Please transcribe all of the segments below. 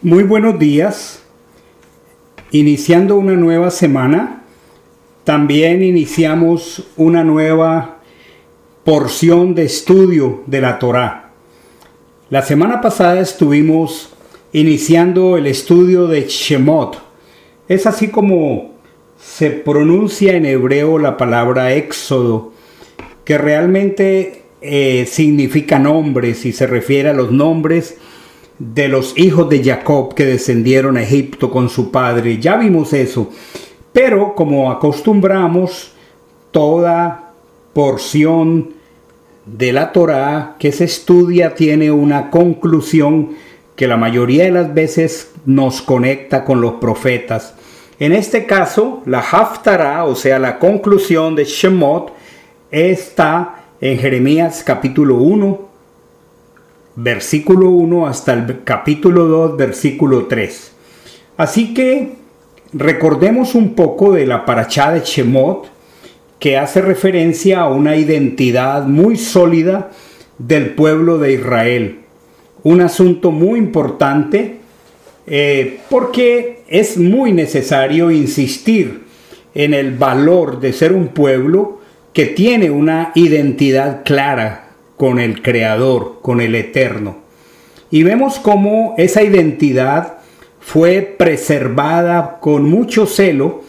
Muy buenos días. Iniciando una nueva semana, también iniciamos una nueva porción de estudio de la Torá. La semana pasada estuvimos iniciando el estudio de Shemot. Es así como se pronuncia en hebreo la palabra éxodo, que realmente eh, significa nombres y se refiere a los nombres de los hijos de Jacob que descendieron a Egipto con su padre. Ya vimos eso. Pero como acostumbramos, toda porción de la Torá que se estudia tiene una conclusión que la mayoría de las veces nos conecta con los profetas. En este caso, la Haftarah, o sea, la conclusión de Shemot, está en Jeremías capítulo 1, versículo 1 hasta el capítulo 2, versículo 3. Así que recordemos un poco de la paracha de Shemot, que hace referencia a una identidad muy sólida del pueblo de Israel. Un asunto muy importante eh, porque es muy necesario insistir en el valor de ser un pueblo que tiene una identidad clara con el Creador, con el Eterno. Y vemos cómo esa identidad fue preservada con mucho celo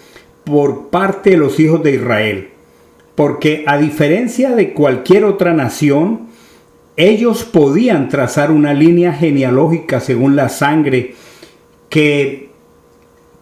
por parte de los hijos de Israel. Porque a diferencia de cualquier otra nación, ellos podían trazar una línea genealógica según la sangre que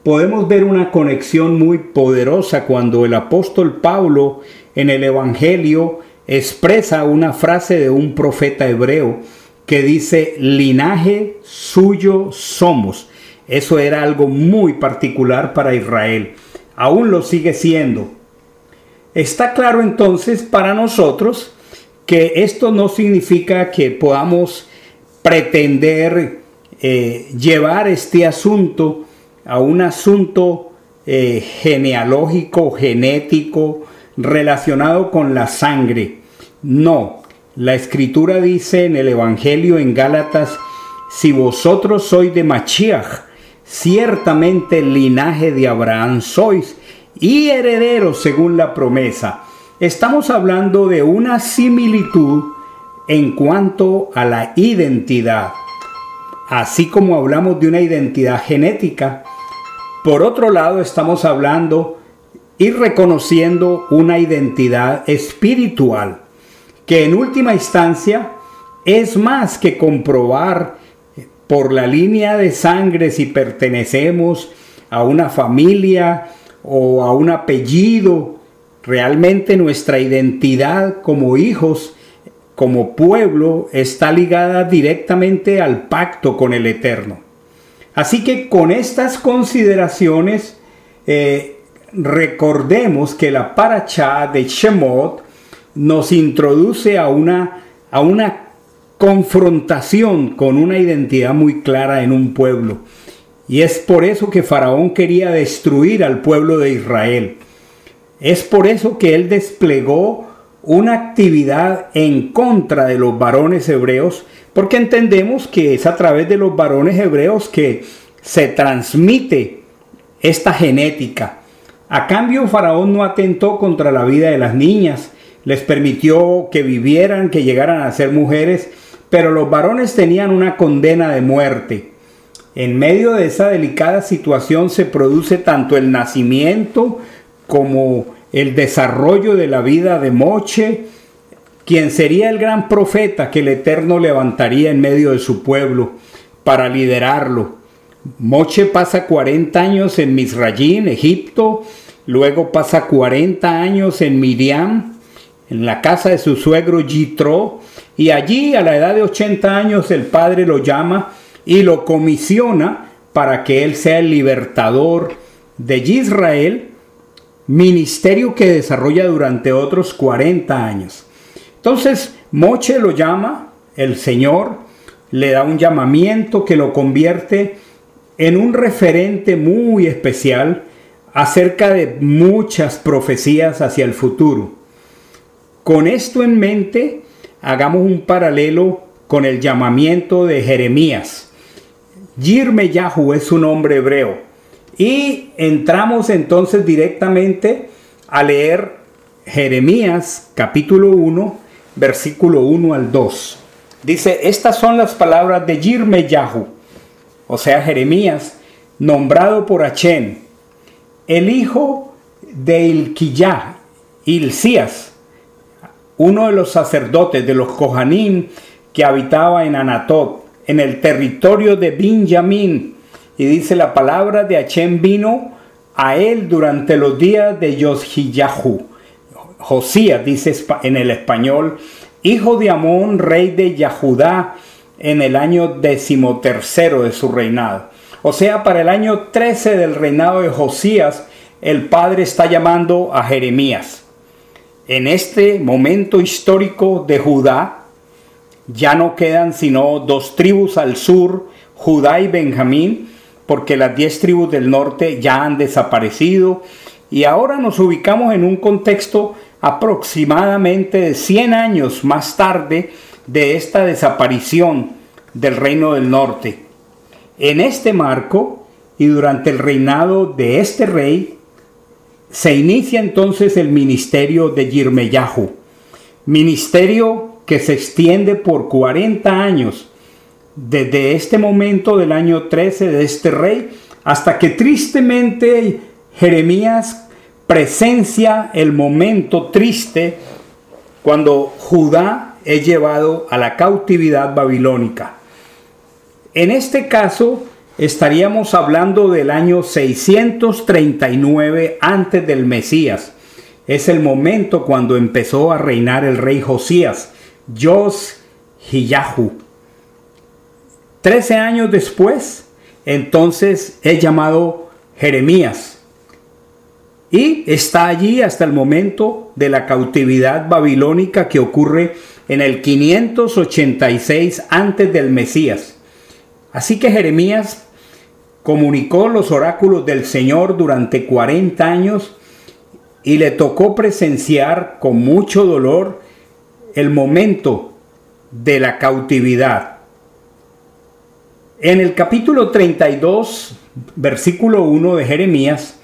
podemos ver una conexión muy poderosa cuando el apóstol Pablo en el Evangelio expresa una frase de un profeta hebreo que dice, linaje suyo somos. Eso era algo muy particular para Israel. Aún lo sigue siendo. Está claro entonces para nosotros que esto no significa que podamos pretender eh, llevar este asunto a un asunto eh, genealógico, genético, relacionado con la sangre. No, la escritura dice en el Evangelio en Gálatas, si vosotros sois de Machiach, ciertamente el linaje de Abraham sois y herederos según la promesa. Estamos hablando de una similitud en cuanto a la identidad. Así como hablamos de una identidad genética, por otro lado estamos hablando y reconociendo una identidad espiritual que en última instancia es más que comprobar por la línea de sangre si pertenecemos a una familia o a un apellido. Realmente nuestra identidad como hijos, como pueblo, está ligada directamente al pacto con el Eterno. Así que con estas consideraciones, eh, recordemos que la paracha de Shemot nos introduce a una, a una confrontación con una identidad muy clara en un pueblo. Y es por eso que Faraón quería destruir al pueblo de Israel. Es por eso que él desplegó una actividad en contra de los varones hebreos, porque entendemos que es a través de los varones hebreos que se transmite esta genética. A cambio, Faraón no atentó contra la vida de las niñas, les permitió que vivieran, que llegaran a ser mujeres, pero los varones tenían una condena de muerte. En medio de esa delicada situación se produce tanto el nacimiento como el desarrollo de la vida de Moche, quien sería el gran profeta que el Eterno levantaría en medio de su pueblo para liderarlo. Moche pasa 40 años en Misrayín, Egipto, luego pasa 40 años en Miriam, en la casa de su suegro Yitro, y allí a la edad de 80 años el padre lo llama y lo comisiona para que él sea el libertador de Israel, ministerio que desarrolla durante otros 40 años. Entonces Moche lo llama, el Señor le da un llamamiento que lo convierte en un referente muy especial acerca de muchas profecías hacia el futuro. Con esto en mente, hagamos un paralelo con el llamamiento de Jeremías. Yirmeyahu es su nombre hebreo. Y entramos entonces directamente a leer Jeremías capítulo 1, versículo 1 al 2. Dice, estas son las palabras de Yirmeyahu, o sea, Jeremías, nombrado por Achén, el hijo de Ilquiyah, Ilcías, uno de los sacerdotes de los Kohanim que habitaba en Anatot, en el territorio de Benjamín. Y dice la palabra de Achén vino a él durante los días de Yoshiyahu. Josías dice en el español, hijo de Amón, rey de Yahudá, en el año decimotercero de su reinado. O sea, para el año 13 del reinado de Josías, el padre está llamando a Jeremías. En este momento histórico de Judá, ya no quedan sino dos tribus al sur, Judá y Benjamín, porque las diez tribus del norte ya han desaparecido y ahora nos ubicamos en un contexto aproximadamente de 100 años más tarde de esta desaparición del reino del norte. En este marco y durante el reinado de este rey, se inicia entonces el ministerio de Yirmeyahu, ministerio que se extiende por 40 años, desde este momento del año 13 de este rey, hasta que tristemente Jeremías presencia el momento triste cuando Judá es llevado a la cautividad babilónica. En este caso, estaríamos hablando del año 639 antes del Mesías. Es el momento cuando empezó a reinar el rey Josías, Jos Hiyahu. Trece años después, entonces es llamado Jeremías. Y está allí hasta el momento de la cautividad babilónica que ocurre en el 586 antes del Mesías. Así que Jeremías comunicó los oráculos del Señor durante 40 años y le tocó presenciar con mucho dolor el momento de la cautividad. En el capítulo 32, versículo 1 de Jeremías,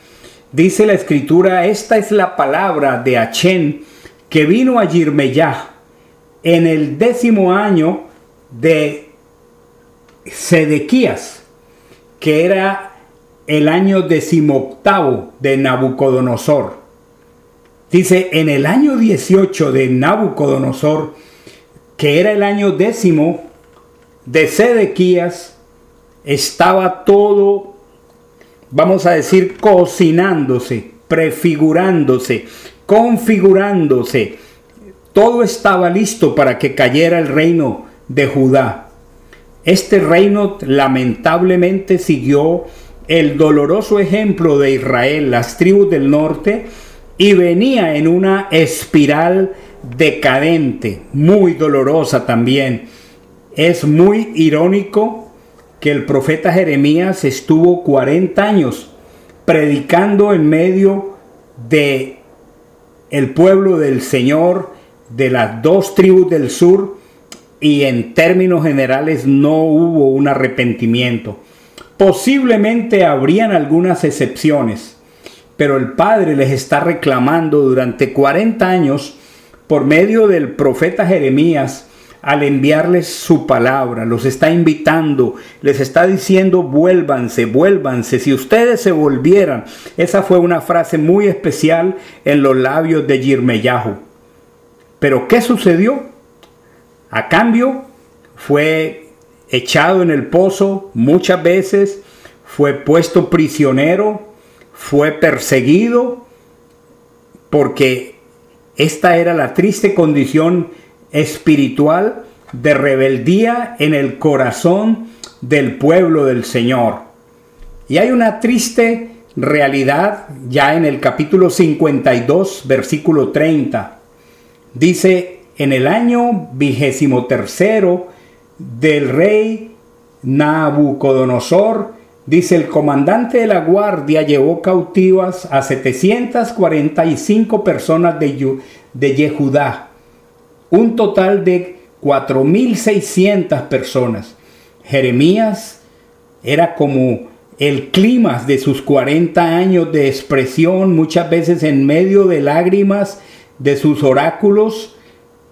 dice la escritura, esta es la palabra de Achén que vino a Yirmeyah en el décimo año de Sedequías, que era el año decimoctavo de Nabucodonosor. Dice, en el año 18 de Nabucodonosor, que era el año décimo de Sedequías, estaba todo, vamos a decir, cocinándose, prefigurándose, configurándose. Todo estaba listo para que cayera el reino de Judá. Este reino lamentablemente siguió el doloroso ejemplo de Israel, las tribus del norte, y venía en una espiral decadente, muy dolorosa también. Es muy irónico que el profeta Jeremías estuvo 40 años predicando en medio de el pueblo del Señor, de las dos tribus del sur, y en términos generales no hubo un arrepentimiento. Posiblemente habrían algunas excepciones, pero el Padre les está reclamando durante 40 años por medio del profeta Jeremías al enviarles su palabra, los está invitando, les está diciendo vuélvanse, vuélvanse, si ustedes se volvieran. Esa fue una frase muy especial en los labios de Yirmeyahu. Pero ¿qué sucedió? A cambio, fue echado en el pozo muchas veces, fue puesto prisionero, fue perseguido porque esta era la triste condición espiritual de rebeldía en el corazón del pueblo del Señor. Y hay una triste realidad ya en el capítulo 52, versículo 30. Dice, en el año vigésimo tercero del rey Nabucodonosor, Dice, el comandante de la guardia llevó cautivas a 745 personas de, de Yehudá, un total de 4.600 personas. Jeremías era como el clima de sus 40 años de expresión, muchas veces en medio de lágrimas de sus oráculos,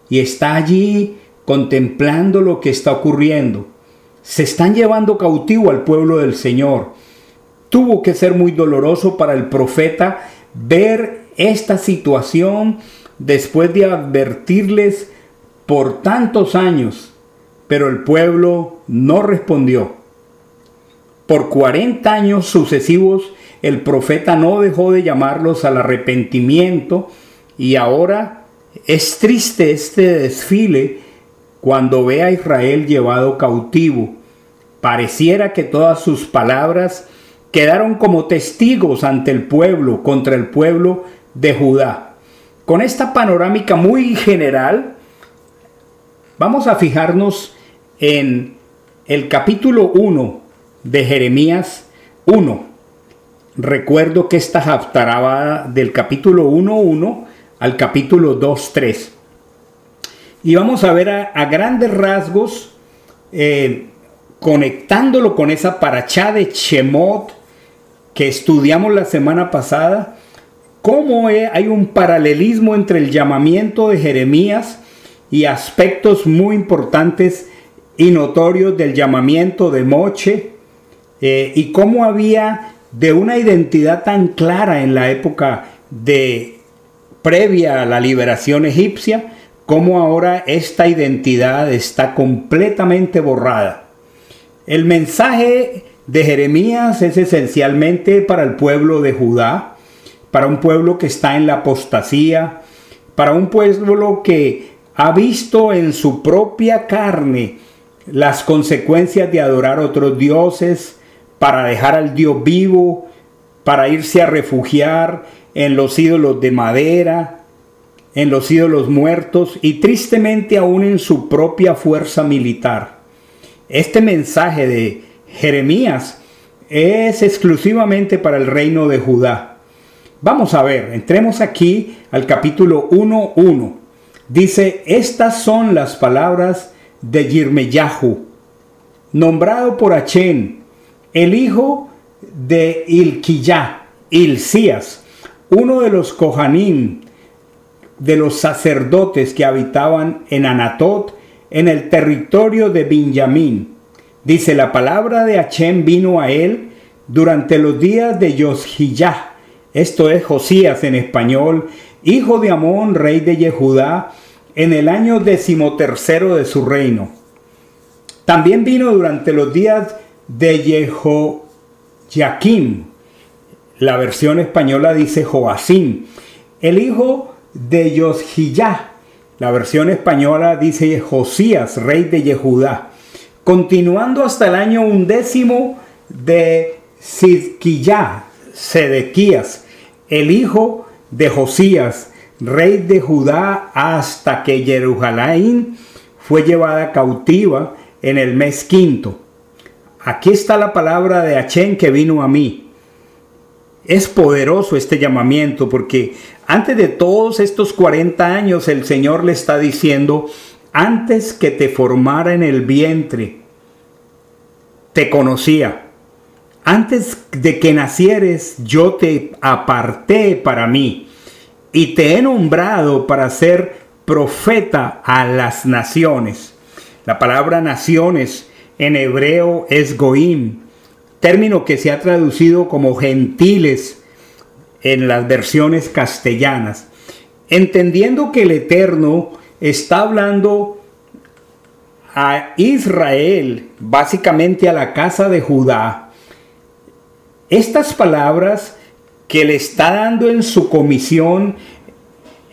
y está allí contemplando lo que está ocurriendo. Se están llevando cautivo al pueblo del Señor. Tuvo que ser muy doloroso para el profeta ver esta situación después de advertirles por tantos años, pero el pueblo no respondió. Por 40 años sucesivos el profeta no dejó de llamarlos al arrepentimiento y ahora es triste este desfile cuando ve a Israel llevado cautivo. Pareciera que todas sus palabras quedaron como testigos ante el pueblo, contra el pueblo de Judá. Con esta panorámica muy general, vamos a fijarnos en el capítulo 1 de Jeremías 1. Recuerdo que esta haftará del capítulo 1.1 al capítulo 2.3. Y vamos a ver a, grandes rasgos, eh, conectándolo con esa paracha de Shemot que estudiamos la semana pasada, cómo hay un paralelismo entre el llamamiento de Jeremías y aspectos muy importantes y notorios del llamamiento de Moche eh, y cómo había de una identidad tan clara en la época de previa a la liberación egipcia, cómo ahora esta identidad está completamente borrada. El mensaje de Jeremías es esencialmente para el pueblo de Judá, para un pueblo que está en la apostasía, para un pueblo que ha visto en su propia carne las consecuencias de adorar otros dioses, para dejar al Dios vivo, para irse a refugiar en los ídolos de madera, en los ídolos muertos y tristemente aún en su propia fuerza militar. Este mensaje de Jeremías es exclusivamente para el reino de Judá. Vamos a ver, entremos aquí al capítulo 1.1. Dice, estas son las palabras de Yirmeyahu, nombrado por Achén, el hijo de Ilquiyá, Ilcías, uno de los Kohanim, de los sacerdotes que habitaban en Anatot, en el territorio de Benjamín. Dice, la palabra de Hachem vino a él durante los días de Yoshiyah, esto es Josías en español, hijo de Amón, rey de Yehudá, en el año decimotercero de su reino. También vino durante los días de Jehoiakim. La versión española dice Joacim, el hijo de Yoshiyah. La versión española dice Josías, rey de Yehudá. Continuando hasta el año undécimo de Sidquiyah, Sedequías, el hijo de Josías, rey de Judá, hasta que Jerusalén fue llevada cautiva en el mes quinto. Aquí está la palabra de Achén que vino a mí. Es poderoso este llamamiento porque antes de todos estos 40 años el Señor le está diciendo, antes que te formara en el vientre, te conocía. Antes de que nacieres, yo te aparté para mí y te he nombrado para ser profeta a las naciones. La palabra naciones en hebreo es goim, término que se ha traducido como gentiles en las versiones castellanas, entendiendo que el Eterno está hablando a Israel, básicamente a la casa de Judá, estas palabras que le está dando en su comisión,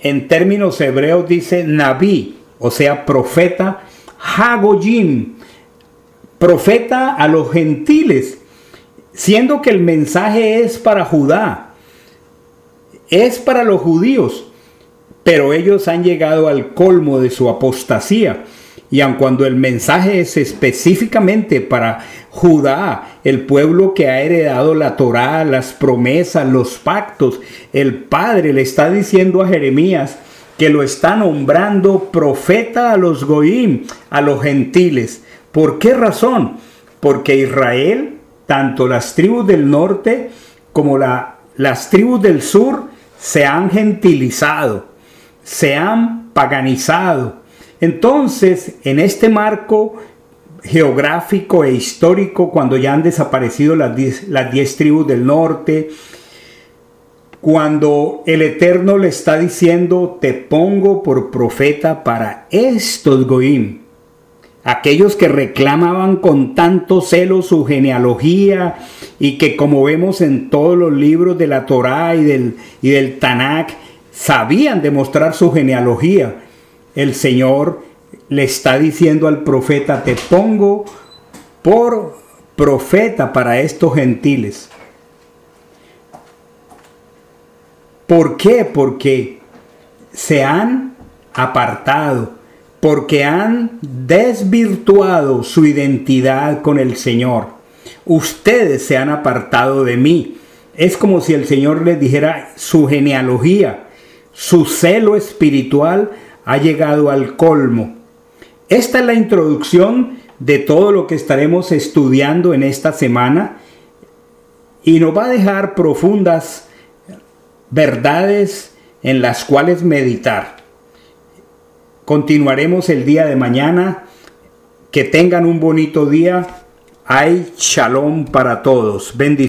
en términos hebreos dice Naví, o sea, profeta, Hagoyim, profeta a los gentiles, siendo que el mensaje es para Judá, es para los judíos, pero ellos han llegado al colmo de su apostasía. Y aun cuando el mensaje es específicamente para Judá, el pueblo que ha heredado la Torá, las promesas, los pactos, el Padre le está diciendo a Jeremías que lo está nombrando profeta a los goim, a los gentiles. ¿Por qué razón? Porque Israel tanto las tribus del norte como las tribus del sur se han gentilizado, se han paganizado. Entonces, en este marco geográfico e histórico, cuando ya han desaparecido las diez, las diez tribus del norte, cuando el Eterno le está diciendo, te pongo por profeta para estos Goim, aquellos que reclamaban con tanto celo su genealogía y que como vemos en todos los libros de la Torá y del, y del Tanakh, sabían demostrar su genealogía. El Señor le está diciendo al profeta, te pongo por profeta para estos gentiles. ¿Por qué? Porque se han apartado, porque han desvirtuado su identidad con el Señor. Ustedes se han apartado de mí. Es como si el Señor les dijera su genealogía, su celo espiritual ha llegado al colmo. Esta es la introducción de todo lo que estaremos estudiando en esta semana y nos va a dejar profundas verdades en las cuales meditar. Continuaremos el día de mañana. Que tengan un bonito día. Hay shalom para todos. Bendiciones.